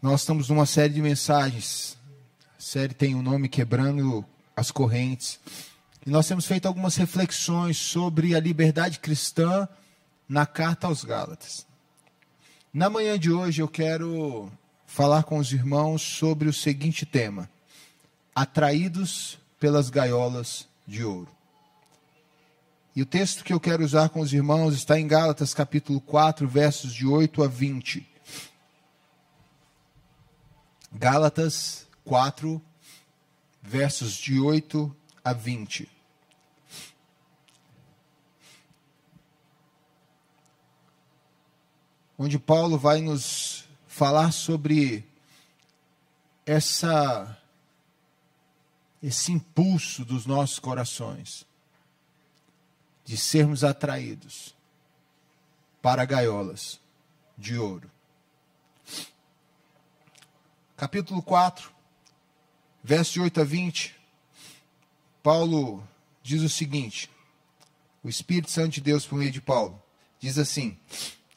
Nós estamos numa série de mensagens. A série tem o nome Quebrando as Correntes. E nós temos feito algumas reflexões sobre a liberdade cristã na carta aos Gálatas. Na manhã de hoje eu quero falar com os irmãos sobre o seguinte tema: Atraídos pelas gaiolas de ouro. E o texto que eu quero usar com os irmãos está em Gálatas capítulo 4, versos de 8 a 20. Gálatas 4, versos de 8 a 20. Onde Paulo vai nos falar sobre essa esse impulso dos nossos corações de sermos atraídos para gaiolas de ouro capítulo 4, verso 8 a 20, Paulo diz o seguinte: o Espírito Santo de Deus, por meio de Paulo, diz assim: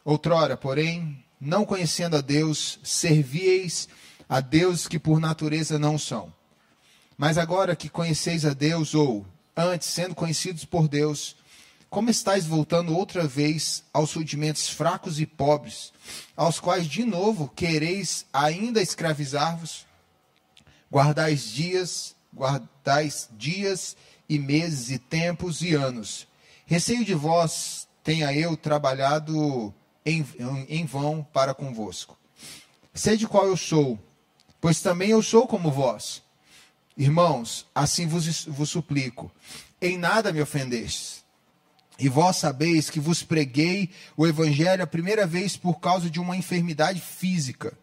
Outrora, porém, não conhecendo a Deus, servieis a deuses que por natureza não são. Mas agora que conheceis a Deus, ou antes, sendo conhecidos por Deus, como estáis voltando outra vez aos rudimentos fracos e pobres, aos quais de novo quereis ainda escravizar-vos? Guardais dias, guardais dias e meses e tempos e anos. Receio de vós tenha eu trabalhado em, em vão para convosco. Sede qual eu sou, pois também eu sou como vós. Irmãos, assim vos, vos suplico, em nada me ofendestes e vós sabeis que vos preguei o evangelho a primeira vez por causa de uma enfermidade física.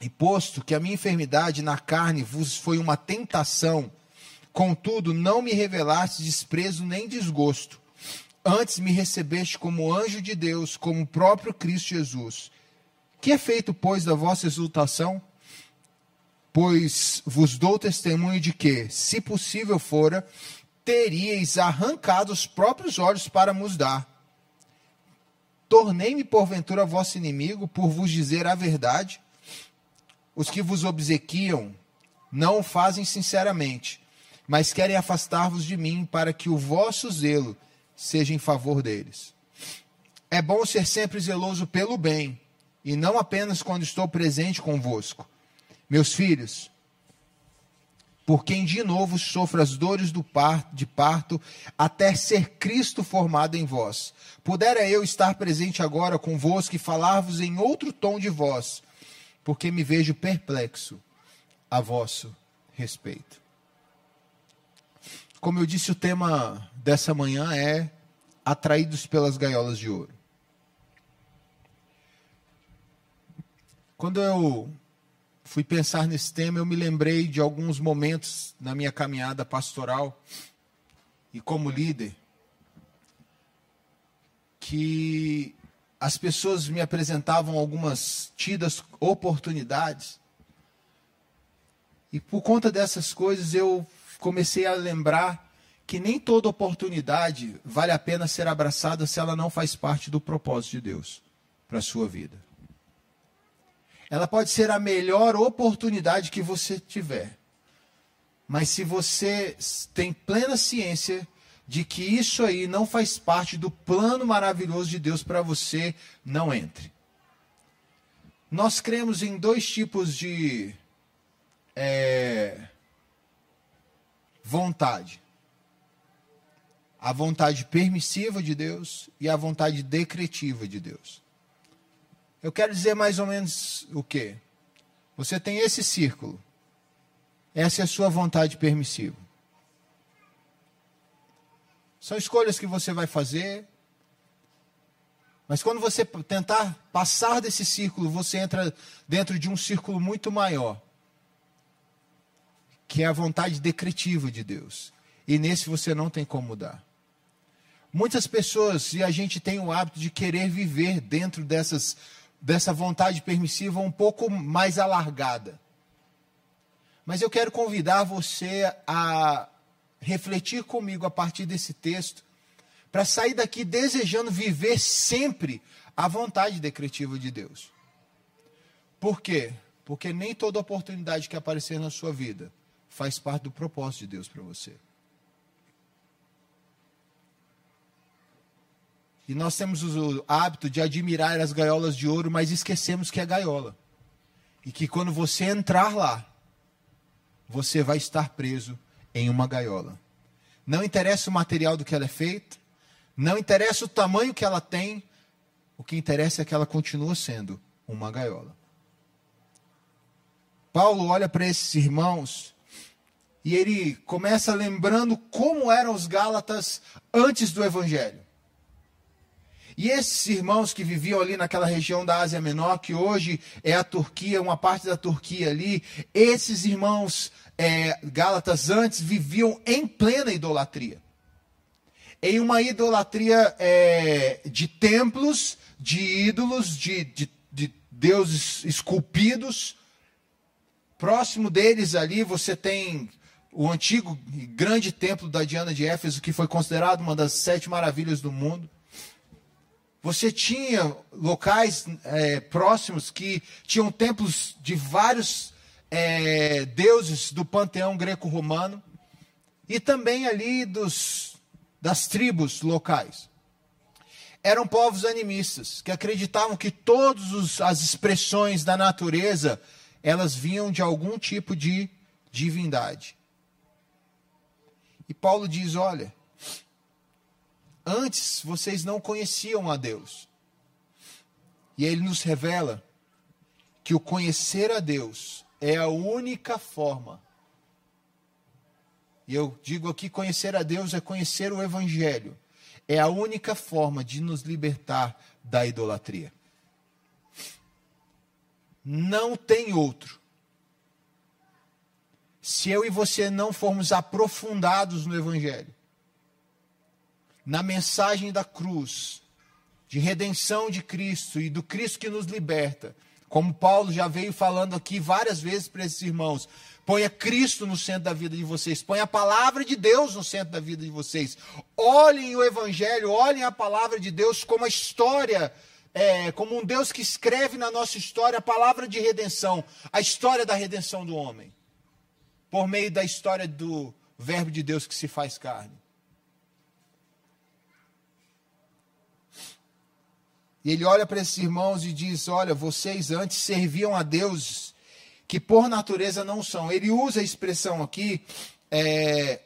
E posto que a minha enfermidade na carne vos foi uma tentação, contudo não me revelaste desprezo nem desgosto. Antes me recebeste como anjo de Deus, como o próprio Cristo Jesus. Que é feito, pois, da vossa exultação? Pois vos dou testemunho de que, se possível fora, teríeis arrancado os próprios olhos para nos dar. Tornei-me porventura vosso inimigo por vos dizer a verdade? Os que vos obsequiam não o fazem sinceramente, mas querem afastar-vos de mim para que o vosso zelo seja em favor deles. É bom ser sempre zeloso pelo bem, e não apenas quando estou presente convosco. Meus filhos, por quem de novo sofra as dores do parto, de parto, até ser Cristo formado em vós. Pudera eu estar presente agora convosco e falar-vos em outro tom de voz, porque me vejo perplexo a vosso respeito. Como eu disse, o tema dessa manhã é Atraídos pelas gaiolas de ouro. Quando eu fui pensar nesse tema, eu me lembrei de alguns momentos na minha caminhada pastoral e como líder que as pessoas me apresentavam algumas tidas oportunidades. E por conta dessas coisas eu comecei a lembrar que nem toda oportunidade vale a pena ser abraçada se ela não faz parte do propósito de Deus para a sua vida. Ela pode ser a melhor oportunidade que você tiver. Mas se você tem plena ciência de que isso aí não faz parte do plano maravilhoso de Deus para você, não entre. Nós cremos em dois tipos de é, vontade: a vontade permissiva de Deus e a vontade decretiva de Deus. Eu quero dizer mais ou menos o quê? Você tem esse círculo. Essa é a sua vontade permissiva. São escolhas que você vai fazer. Mas quando você tentar passar desse círculo, você entra dentro de um círculo muito maior, que é a vontade decretiva de Deus. E nesse você não tem como mudar. Muitas pessoas, e a gente tem o hábito de querer viver dentro dessas dessa vontade permissiva um pouco mais alargada. Mas eu quero convidar você a refletir comigo a partir desse texto, para sair daqui desejando viver sempre a vontade decretiva de Deus. Por quê? Porque nem toda oportunidade que aparecer na sua vida faz parte do propósito de Deus para você. E nós temos o hábito de admirar as gaiolas de ouro, mas esquecemos que é gaiola. E que quando você entrar lá, você vai estar preso em uma gaiola. Não interessa o material do que ela é feita, não interessa o tamanho que ela tem, o que interessa é que ela continua sendo uma gaiola. Paulo olha para esses irmãos e ele começa lembrando como eram os Gálatas antes do Evangelho. E esses irmãos que viviam ali naquela região da Ásia Menor, que hoje é a Turquia, uma parte da Turquia ali, esses irmãos é, Gálatas antes viviam em plena idolatria. Em uma idolatria é, de templos, de ídolos, de, de, de deuses esculpidos. Próximo deles ali você tem o antigo grande templo da Diana de Éfeso, que foi considerado uma das sete maravilhas do mundo. Você tinha locais é, próximos que tinham templos de vários é, deuses do panteão greco-romano e também ali dos, das tribos locais. Eram povos animistas que acreditavam que todas as expressões da natureza elas vinham de algum tipo de divindade. E Paulo diz: olha, Antes vocês não conheciam a Deus. E ele nos revela que o conhecer a Deus é a única forma. E eu digo aqui: conhecer a Deus é conhecer o Evangelho. É a única forma de nos libertar da idolatria. Não tem outro. Se eu e você não formos aprofundados no Evangelho, na mensagem da cruz, de redenção de Cristo e do Cristo que nos liberta, como Paulo já veio falando aqui várias vezes para esses irmãos, ponha Cristo no centro da vida de vocês, ponha a palavra de Deus no centro da vida de vocês. Olhem o Evangelho, olhem a palavra de Deus como a história, é, como um Deus que escreve na nossa história a palavra de redenção, a história da redenção do homem, por meio da história do Verbo de Deus que se faz carne. E ele olha para esses irmãos e diz: Olha, vocês antes serviam a Deus que por natureza não são. Ele usa a expressão aqui é,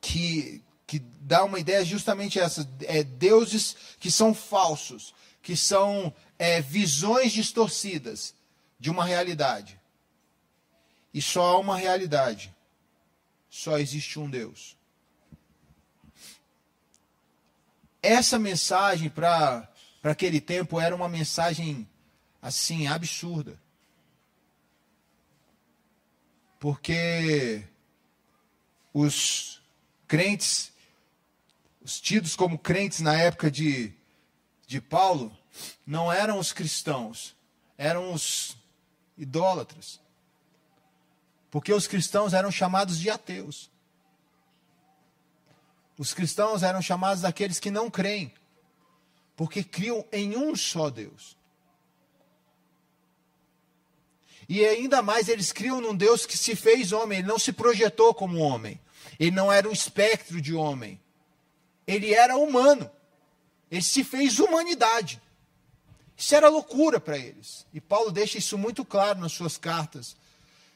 que, que dá uma ideia justamente essa: é, deuses que são falsos, que são é, visões distorcidas de uma realidade. E só há uma realidade. Só existe um Deus. Essa mensagem para para aquele tempo era uma mensagem assim absurda. Porque os crentes, os tidos como crentes na época de, de Paulo, não eram os cristãos, eram os idólatras. Porque os cristãos eram chamados de ateus. Os cristãos eram chamados daqueles que não creem porque criam em um só Deus. E ainda mais, eles criam num Deus que se fez homem, ele não se projetou como homem. Ele não era um espectro de homem. Ele era humano. Ele se fez humanidade. Isso era loucura para eles. E Paulo deixa isso muito claro nas suas cartas,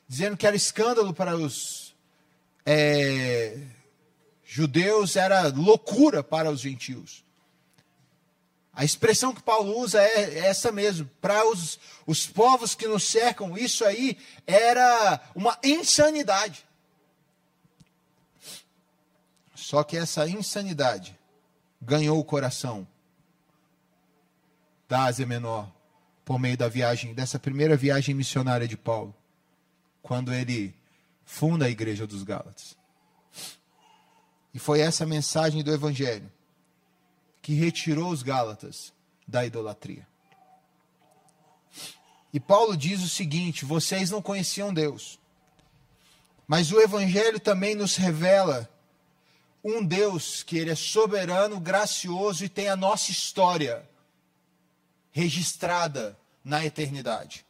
dizendo que era escândalo para os é, judeus, era loucura para os gentios. A expressão que Paulo usa é essa mesmo. Para os, os povos que nos cercam, isso aí era uma insanidade. Só que essa insanidade ganhou o coração da Ásia Menor por meio da viagem, dessa primeira viagem missionária de Paulo, quando ele funda a igreja dos Gálatas. E foi essa mensagem do Evangelho que retirou os Gálatas da idolatria. E Paulo diz o seguinte: vocês não conheciam Deus, mas o Evangelho também nos revela um Deus que ele é soberano, gracioso e tem a nossa história registrada na eternidade.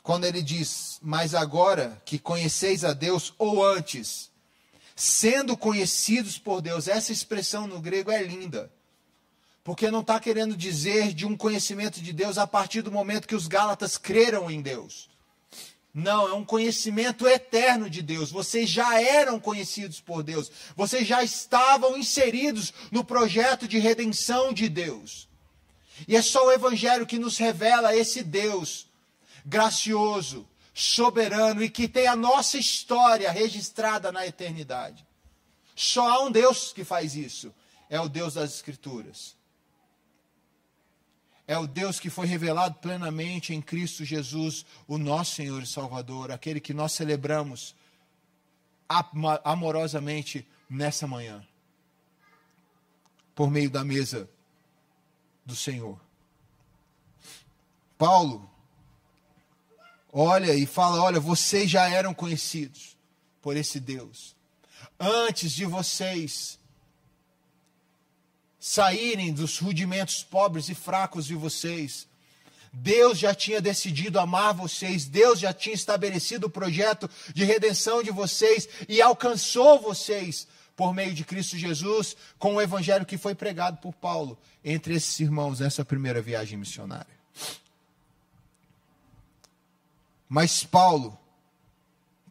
quando ele diz: Mas agora que conheceis a Deus, ou antes, sendo conhecidos por Deus. Essa expressão no grego é linda. Porque não está querendo dizer de um conhecimento de Deus a partir do momento que os Gálatas creram em Deus. Não, é um conhecimento eterno de Deus. Vocês já eram conhecidos por Deus. Vocês já estavam inseridos no projeto de redenção de Deus. E é só o Evangelho que nos revela esse Deus gracioso, soberano e que tem a nossa história registrada na eternidade. Só há um Deus que faz isso. É o Deus das Escrituras. É o Deus que foi revelado plenamente em Cristo Jesus, o nosso Senhor e Salvador, aquele que nós celebramos amorosamente nessa manhã, por meio da mesa do Senhor. Paulo olha e fala: Olha, vocês já eram conhecidos por esse Deus. Antes de vocês saírem dos rudimentos pobres e fracos de vocês, Deus já tinha decidido amar vocês, Deus já tinha estabelecido o projeto de redenção de vocês e alcançou vocês por meio de Cristo Jesus com o evangelho que foi pregado por Paulo entre esses irmãos nessa primeira viagem missionária. Mas Paulo,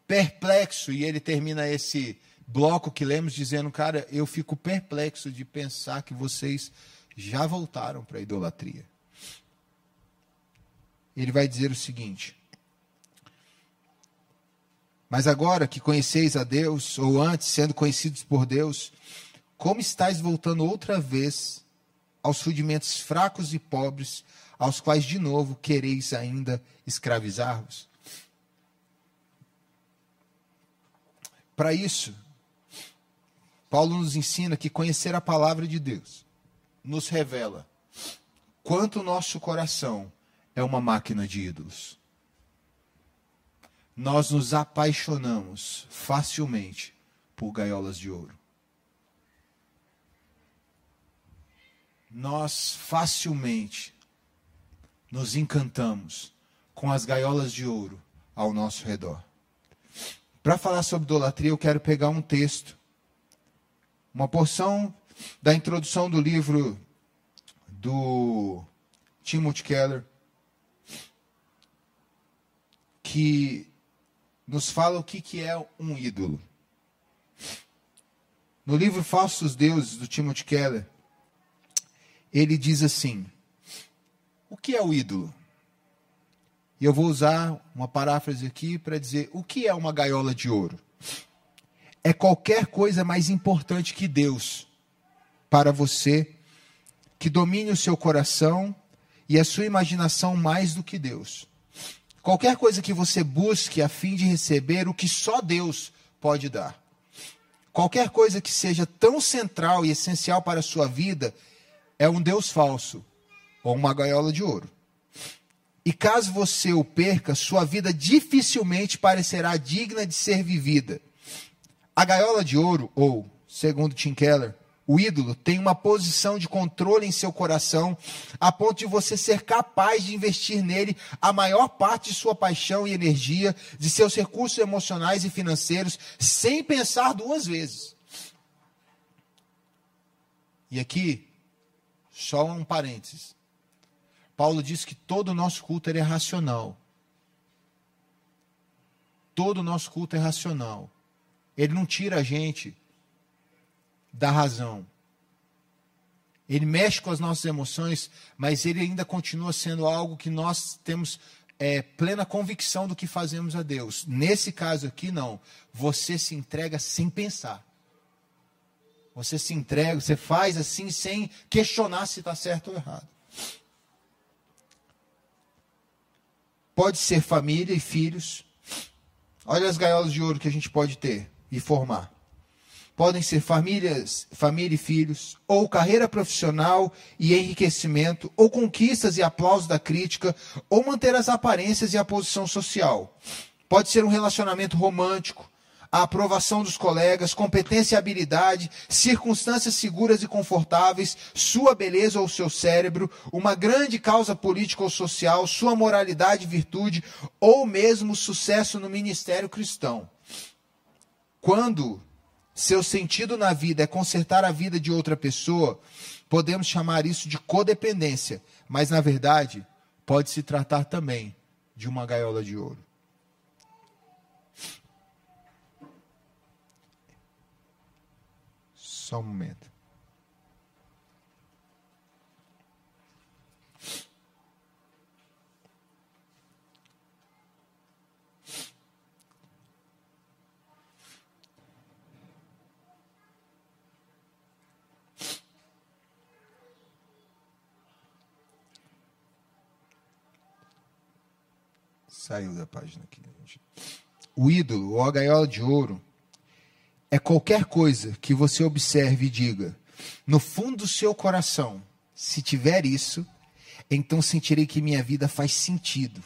perplexo, e ele termina esse bloco que lemos dizendo, cara, eu fico perplexo de pensar que vocês já voltaram para a idolatria. Ele vai dizer o seguinte: Mas agora que conheceis a Deus, ou antes sendo conhecidos por Deus, como estáis voltando outra vez aos rudimentos fracos e pobres, aos quais de novo quereis ainda escravizar-vos? Para isso, Paulo nos ensina que conhecer a palavra de Deus nos revela quanto o nosso coração é uma máquina de ídolos. Nós nos apaixonamos facilmente por gaiolas de ouro. Nós facilmente nos encantamos com as gaiolas de ouro ao nosso redor. Para falar sobre idolatria, eu quero pegar um texto, uma porção da introdução do livro do Timothy Keller, que nos fala o que, que é um ídolo. No livro Falsos Deuses, do Timothy Keller, ele diz assim: O que é o ídolo? E eu vou usar uma paráfrase aqui para dizer o que é uma gaiola de ouro. É qualquer coisa mais importante que Deus para você, que domine o seu coração e a sua imaginação mais do que Deus. Qualquer coisa que você busque a fim de receber o que só Deus pode dar. Qualquer coisa que seja tão central e essencial para a sua vida é um Deus falso ou uma gaiola de ouro. E caso você o perca, sua vida dificilmente parecerá digna de ser vivida. A gaiola de ouro, ou, segundo Tim Keller, o ídolo tem uma posição de controle em seu coração, a ponto de você ser capaz de investir nele a maior parte de sua paixão e energia, de seus recursos emocionais e financeiros, sem pensar duas vezes. E aqui, só um parênteses. Paulo diz que todo o nosso culto é racional. Todo o nosso culto é racional. Ele não tira a gente da razão. Ele mexe com as nossas emoções, mas ele ainda continua sendo algo que nós temos é, plena convicção do que fazemos a Deus. Nesse caso aqui, não. Você se entrega sem pensar. Você se entrega, você faz assim sem questionar se está certo ou errado. Pode ser família e filhos. Olha as gaiolas de ouro que a gente pode ter e formar. Podem ser famílias, família e filhos, ou carreira profissional e enriquecimento, ou conquistas e aplausos da crítica, ou manter as aparências e a posição social. Pode ser um relacionamento romântico, a aprovação dos colegas, competência e habilidade, circunstâncias seguras e confortáveis, sua beleza ou seu cérebro, uma grande causa política ou social, sua moralidade e virtude, ou mesmo sucesso no ministério cristão. Quando seu sentido na vida é consertar a vida de outra pessoa, podemos chamar isso de codependência, mas na verdade pode se tratar também de uma gaiola de ouro. Só um momento. Saiu da página aqui. Gente. O ídolo, ou a gaiola de ouro, é qualquer coisa que você observe e diga, no fundo do seu coração, se tiver isso, então sentirei que minha vida faz sentido.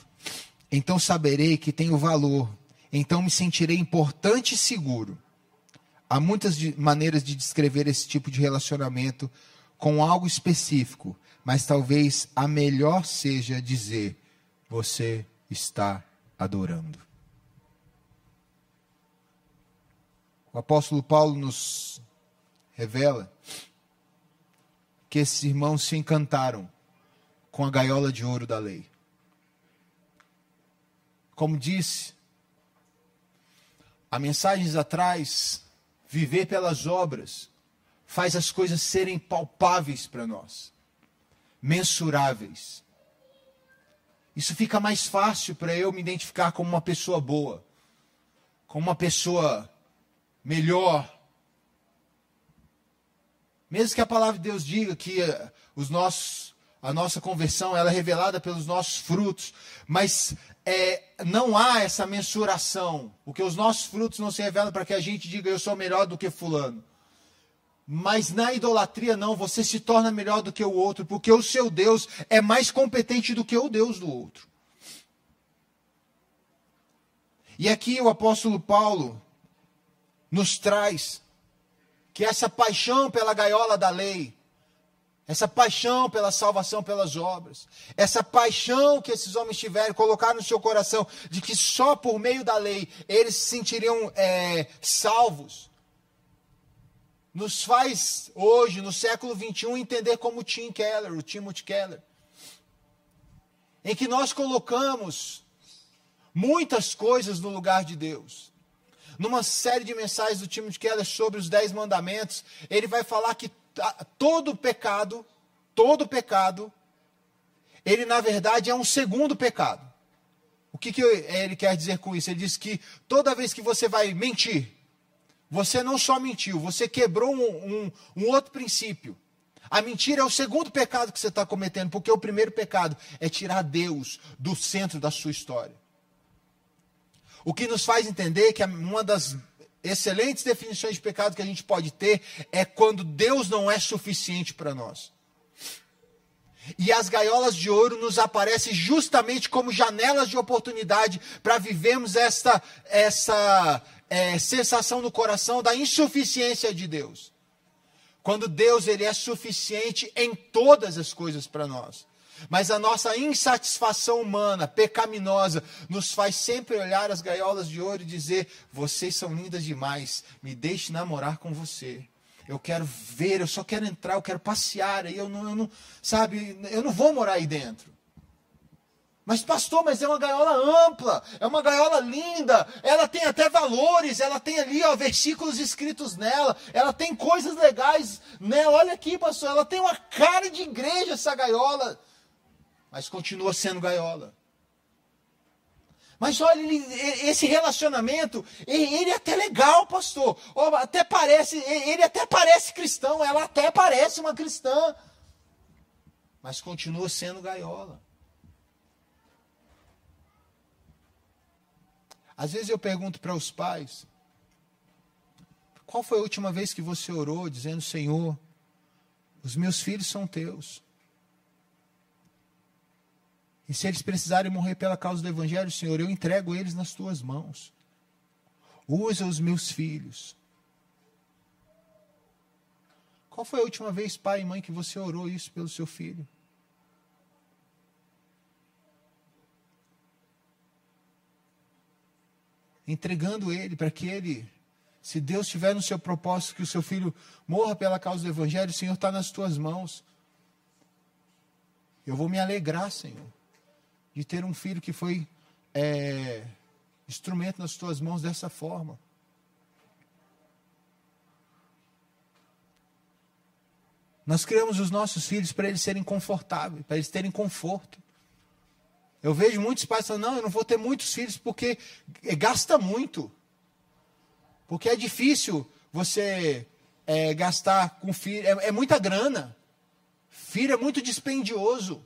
Então saberei que tenho valor. Então me sentirei importante e seguro. Há muitas de, maneiras de descrever esse tipo de relacionamento com algo específico, mas talvez a melhor seja dizer: você está adorando. O apóstolo Paulo nos revela que esses irmãos se encantaram com a gaiola de ouro da lei. Como disse, há mensagens atrás, viver pelas obras faz as coisas serem palpáveis para nós, mensuráveis. Isso fica mais fácil para eu me identificar como uma pessoa boa, como uma pessoa melhor. Mesmo que a palavra de Deus diga que eh, os nossos, a nossa conversão ela é revelada pelos nossos frutos, mas é, não há essa mensuração, porque os nossos frutos não se revelam para que a gente diga eu sou melhor do que fulano. Mas na idolatria, não, você se torna melhor do que o outro, porque o seu Deus é mais competente do que o Deus do outro. E aqui o apóstolo Paulo nos traz que essa paixão pela gaiola da lei, essa paixão pela salvação pelas obras, essa paixão que esses homens tiveram, colocar no seu coração de que só por meio da lei eles se sentiriam é, salvos nos faz hoje, no século 21, entender como Tim Keller, o Timothy Keller, em que nós colocamos muitas coisas no lugar de Deus. Numa série de mensagens do Timothy Keller sobre os dez mandamentos, ele vai falar que todo pecado, todo pecado, ele na verdade é um segundo pecado. O que, que ele quer dizer com isso? Ele diz que toda vez que você vai mentir, você não só mentiu, você quebrou um, um, um outro princípio. A mentira é o segundo pecado que você está cometendo, porque o primeiro pecado é tirar Deus do centro da sua história. O que nos faz entender que uma das excelentes definições de pecado que a gente pode ter é quando Deus não é suficiente para nós. E as gaiolas de ouro nos aparecem justamente como janelas de oportunidade para vivermos esta, essa, é, sensação no coração da insuficiência de Deus. Quando Deus ele é suficiente em todas as coisas para nós. Mas a nossa insatisfação humana, pecaminosa, nos faz sempre olhar as gaiolas de ouro e dizer: vocês são lindas demais, me deixe namorar com você. Eu quero ver, eu só quero entrar, eu quero passear, eu não, eu não, sabe, eu não vou morar aí dentro. Mas, pastor, mas é uma gaiola ampla, é uma gaiola linda, ela tem até valores, ela tem ali ó, versículos escritos nela, ela tem coisas legais nela. Olha aqui, pastor, ela tem uma cara de igreja essa gaiola, mas continua sendo gaiola. Mas olha, ele, esse relacionamento, ele é até legal, pastor. Até parece, ele até parece cristão, ela até parece uma cristã. Mas continua sendo gaiola. Às vezes eu pergunto para os pais: qual foi a última vez que você orou dizendo, Senhor, os meus filhos são teus? E se eles precisarem morrer pela causa do Evangelho, Senhor, eu entrego eles nas tuas mãos. Usa os meus filhos. Qual foi a última vez, pai e mãe, que você orou isso pelo seu filho? Entregando ele para que ele, se Deus tiver no seu propósito que o seu filho morra pela causa do Evangelho, o Senhor está nas tuas mãos. Eu vou me alegrar, Senhor, de ter um filho que foi é, instrumento nas tuas mãos dessa forma. Nós criamos os nossos filhos para eles serem confortáveis, para eles terem conforto. Eu vejo muitos pais falando: não, eu não vou ter muitos filhos porque gasta muito. Porque é difícil você é, gastar com filho, é, é muita grana. Filho é muito dispendioso.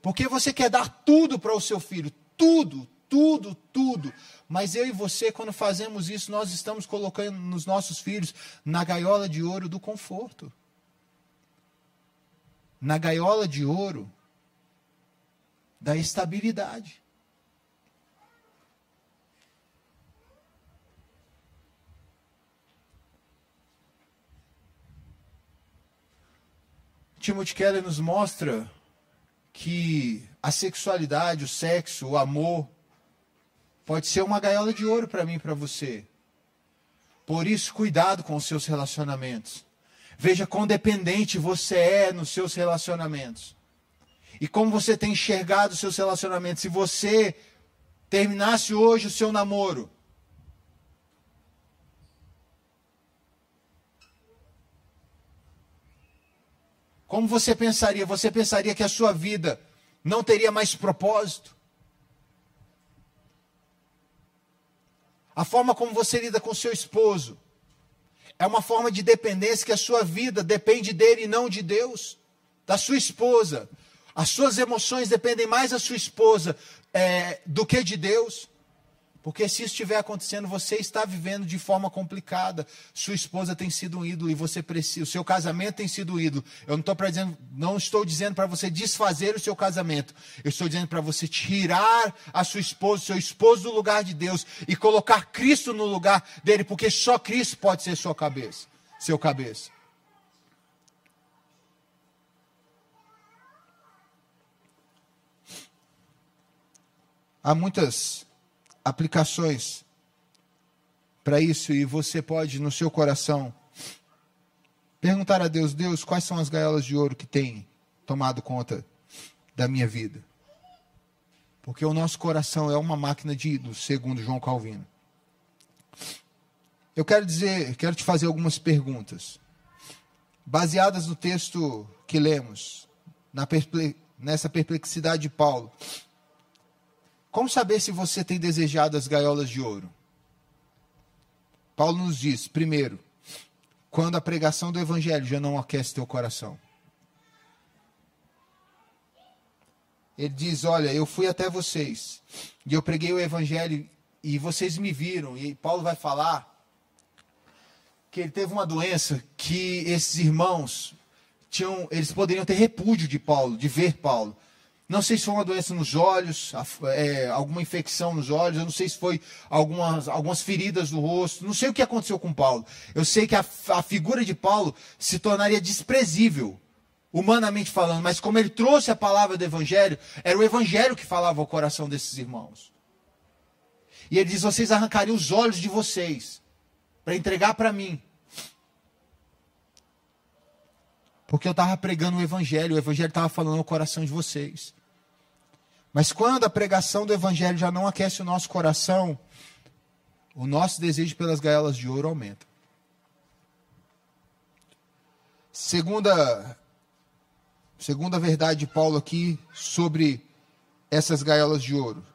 Porque você quer dar tudo para o seu filho, tudo, tudo, tudo. Mas eu e você, quando fazemos isso, nós estamos colocando nos nossos filhos na gaiola de ouro do conforto. Na gaiola de ouro da estabilidade. Timothy Keller nos mostra que a sexualidade, o sexo, o amor, pode ser uma gaiola de ouro para mim e para você. Por isso, cuidado com os seus relacionamentos. Veja quão dependente você é nos seus relacionamentos. E como você tem enxergado seus relacionamentos. Se você terminasse hoje o seu namoro, como você pensaria? Você pensaria que a sua vida não teria mais propósito? A forma como você lida com seu esposo é uma forma de dependência que a sua vida depende dele e não de Deus, da sua esposa. As suas emoções dependem mais da sua esposa é, do que de Deus. Porque se isso estiver acontecendo, você está vivendo de forma complicada. Sua esposa tem sido um ídolo e você precisa. O seu casamento tem sido um ídolo. Eu não estou para dizendo, não estou dizendo para você desfazer o seu casamento. Eu estou dizendo para você tirar a sua esposa, seu esposo do lugar de Deus e colocar Cristo no lugar dele, porque só Cristo pode ser sua cabeça, seu cabeça. Há muitas aplicações para isso e você pode, no seu coração, perguntar a Deus: Deus, quais são as gaiolas de ouro que tem tomado conta da minha vida? Porque o nosso coração é uma máquina de ídolos, segundo João Calvino. Eu quero dizer, quero te fazer algumas perguntas, baseadas no texto que lemos, perple nessa perplexidade de Paulo. Como saber se você tem desejado as gaiolas de ouro? Paulo nos diz, primeiro, quando a pregação do evangelho já não aquece teu coração. Ele diz: Olha, eu fui até vocês e eu preguei o evangelho e vocês me viram. E Paulo vai falar que ele teve uma doença que esses irmãos tinham, eles poderiam ter repúdio de Paulo, de ver Paulo. Não sei se foi uma doença nos olhos, é, alguma infecção nos olhos, eu não sei se foi algumas, algumas feridas no rosto, não sei o que aconteceu com Paulo. Eu sei que a, a figura de Paulo se tornaria desprezível, humanamente falando, mas como ele trouxe a palavra do Evangelho, era o Evangelho que falava ao coração desses irmãos. E ele diz: vocês arrancariam os olhos de vocês para entregar para mim. Porque eu estava pregando o Evangelho, o Evangelho estava falando ao coração de vocês. Mas quando a pregação do Evangelho já não aquece o nosso coração, o nosso desejo pelas gaiolas de ouro aumenta. Segunda, segunda verdade de Paulo aqui sobre essas gaiolas de ouro.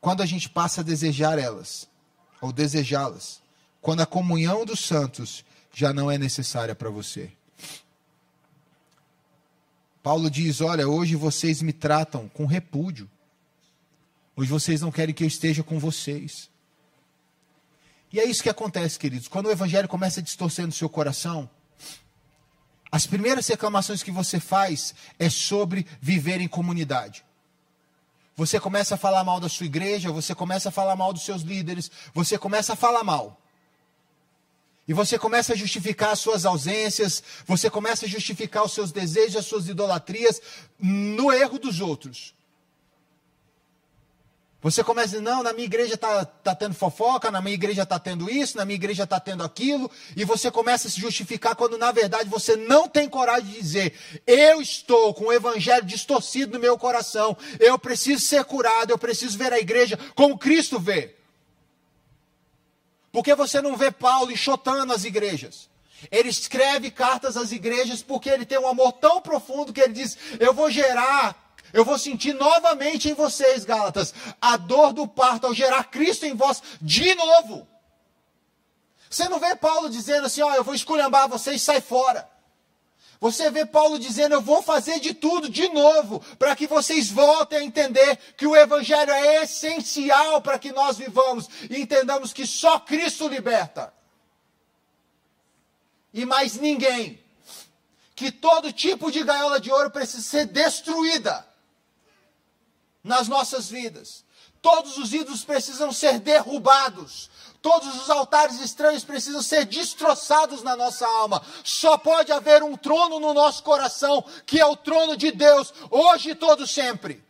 Quando a gente passa a desejar elas, ou desejá-las, quando a comunhão dos santos já não é necessária para você. Paulo diz: Olha, hoje vocês me tratam com repúdio. Hoje vocês não querem que eu esteja com vocês. E é isso que acontece, queridos. Quando o evangelho começa a distorcer no seu coração, as primeiras reclamações que você faz é sobre viver em comunidade. você começa a falar mal da sua igreja, você começa a falar mal dos seus líderes, você começa a falar mal. E você começa a justificar as suas ausências, você começa a justificar os seus desejos, as suas idolatrias no erro dos outros. Você começa não, na minha igreja está tá tendo fofoca, na minha igreja está tendo isso, na minha igreja está tendo aquilo, e você começa a se justificar quando na verdade você não tem coragem de dizer, eu estou com o evangelho distorcido no meu coração, eu preciso ser curado, eu preciso ver a igreja como Cristo vê. Porque você não vê Paulo enxotando as igrejas. Ele escreve cartas às igrejas porque ele tem um amor tão profundo que ele diz: Eu vou gerar eu vou sentir novamente em vocês, Gálatas, a dor do parto ao gerar Cristo em vós de novo. Você não vê Paulo dizendo assim, ó, eu vou esculhambar vocês, sai fora. Você vê Paulo dizendo, eu vou fazer de tudo de novo, para que vocês voltem a entender que o Evangelho é essencial para que nós vivamos e entendamos que só Cristo liberta. E mais ninguém. Que todo tipo de gaiola de ouro precisa ser destruída nas nossas vidas. Todos os ídolos precisam ser derrubados. Todos os altares estranhos precisam ser destroçados na nossa alma. Só pode haver um trono no nosso coração, que é o trono de Deus, hoje e todo sempre.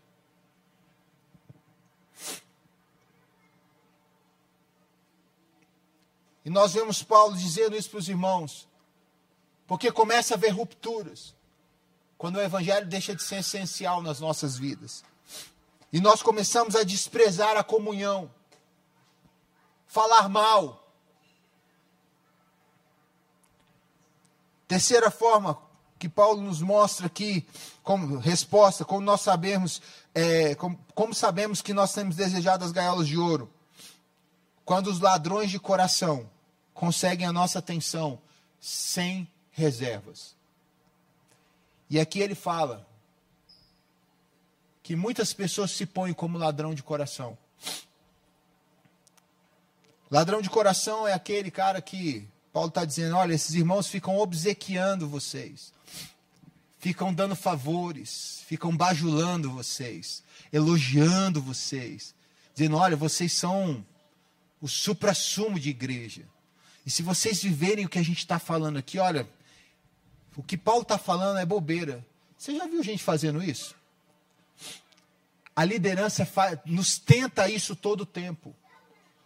E nós vemos Paulo dizendo isso para os irmãos, porque começa a haver rupturas, quando o evangelho deixa de ser essencial nas nossas vidas. E nós começamos a desprezar a comunhão, falar mal. Terceira forma que Paulo nos mostra aqui, como resposta, como nós sabemos, é, como, como sabemos que nós temos desejado as gaiolas de ouro. Quando os ladrões de coração conseguem a nossa atenção sem reservas. E aqui ele fala que muitas pessoas se põem como ladrão de coração. Ladrão de coração é aquele cara que Paulo está dizendo: olha, esses irmãos ficam obsequiando vocês, ficam dando favores, ficam bajulando vocês, elogiando vocês, dizendo: olha, vocês são o supra-sumo de igreja. E se vocês viverem o que a gente está falando aqui, olha, o que Paulo está falando é bobeira. Você já viu gente fazendo isso? A liderança nos tenta isso todo o tempo.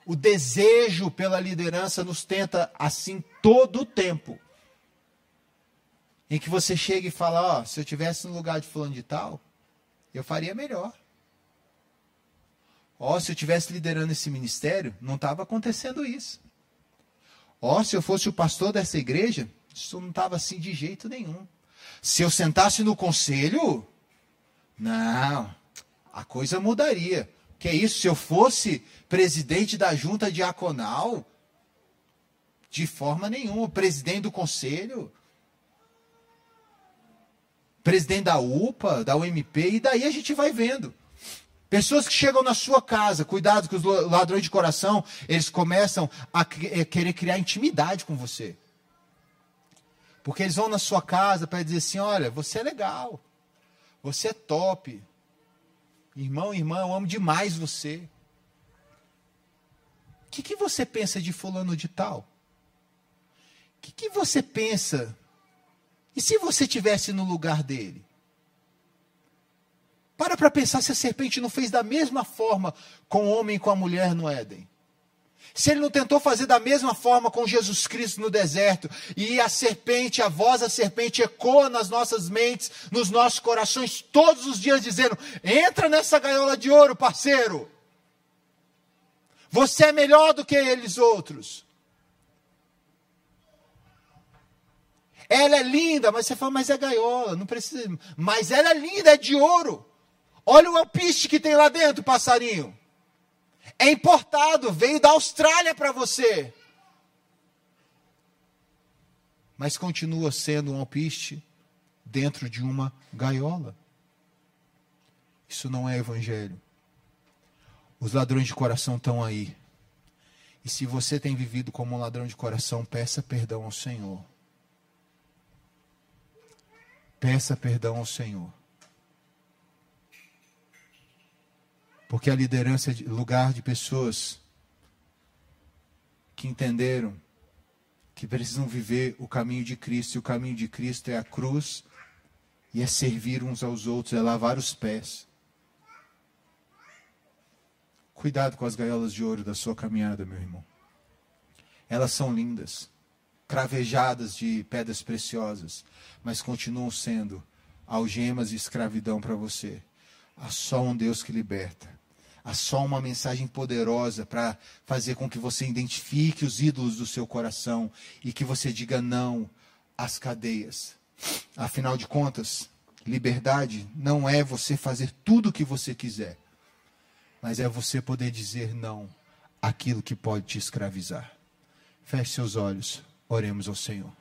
O desejo pela liderança nos tenta assim todo o tempo. Em que você chega e fala, ó, oh, se eu tivesse no lugar de fulano de tal, eu faria melhor. Ó, oh, se eu tivesse liderando esse ministério, não estava acontecendo isso. Ó, oh, se eu fosse o pastor dessa igreja, isso não estava assim de jeito nenhum. Se eu sentasse no conselho, não, a coisa mudaria. Que é isso? Se eu fosse presidente da junta diaconal, de forma nenhuma, presidente do conselho, presidente da UPA, da UMP, e daí a gente vai vendo. Pessoas que chegam na sua casa, cuidado com os ladrões de coração, eles começam a eh, querer criar intimidade com você. Porque eles vão na sua casa para dizer assim: olha, você é legal, você é top, Irmão, irmã, eu amo demais você. O que, que você pensa de fulano de tal? O que, que você pensa? E se você tivesse no lugar dele? Para para pensar se a serpente não fez da mesma forma com o homem e com a mulher no Éden. Se ele não tentou fazer da mesma forma com Jesus Cristo no deserto, e a serpente, a voz da serpente ecoa nas nossas mentes, nos nossos corações, todos os dias, dizendo: entra nessa gaiola de ouro, parceiro. Você é melhor do que eles outros. Ela é linda, mas você fala, mas é gaiola, não precisa. Mas ela é linda, é de ouro. Olha o alpiste que tem lá dentro, passarinho. É importado, veio da Austrália para você. Mas continua sendo um alpiste dentro de uma gaiola. Isso não é evangelho. Os ladrões de coração estão aí. E se você tem vivido como um ladrão de coração, peça perdão ao Senhor. Peça perdão ao Senhor. Porque a liderança é lugar de pessoas que entenderam que precisam viver o caminho de Cristo, e o caminho de Cristo é a cruz, e é servir uns aos outros, é lavar os pés. Cuidado com as gaiolas de ouro da sua caminhada, meu irmão. Elas são lindas, cravejadas de pedras preciosas, mas continuam sendo algemas de escravidão para você. Há só um Deus que liberta. Há só uma mensagem poderosa para fazer com que você identifique os ídolos do seu coração e que você diga não às cadeias. Afinal de contas, liberdade não é você fazer tudo o que você quiser mas é você poder dizer não àquilo que pode te escravizar. Feche seus olhos, oremos ao Senhor.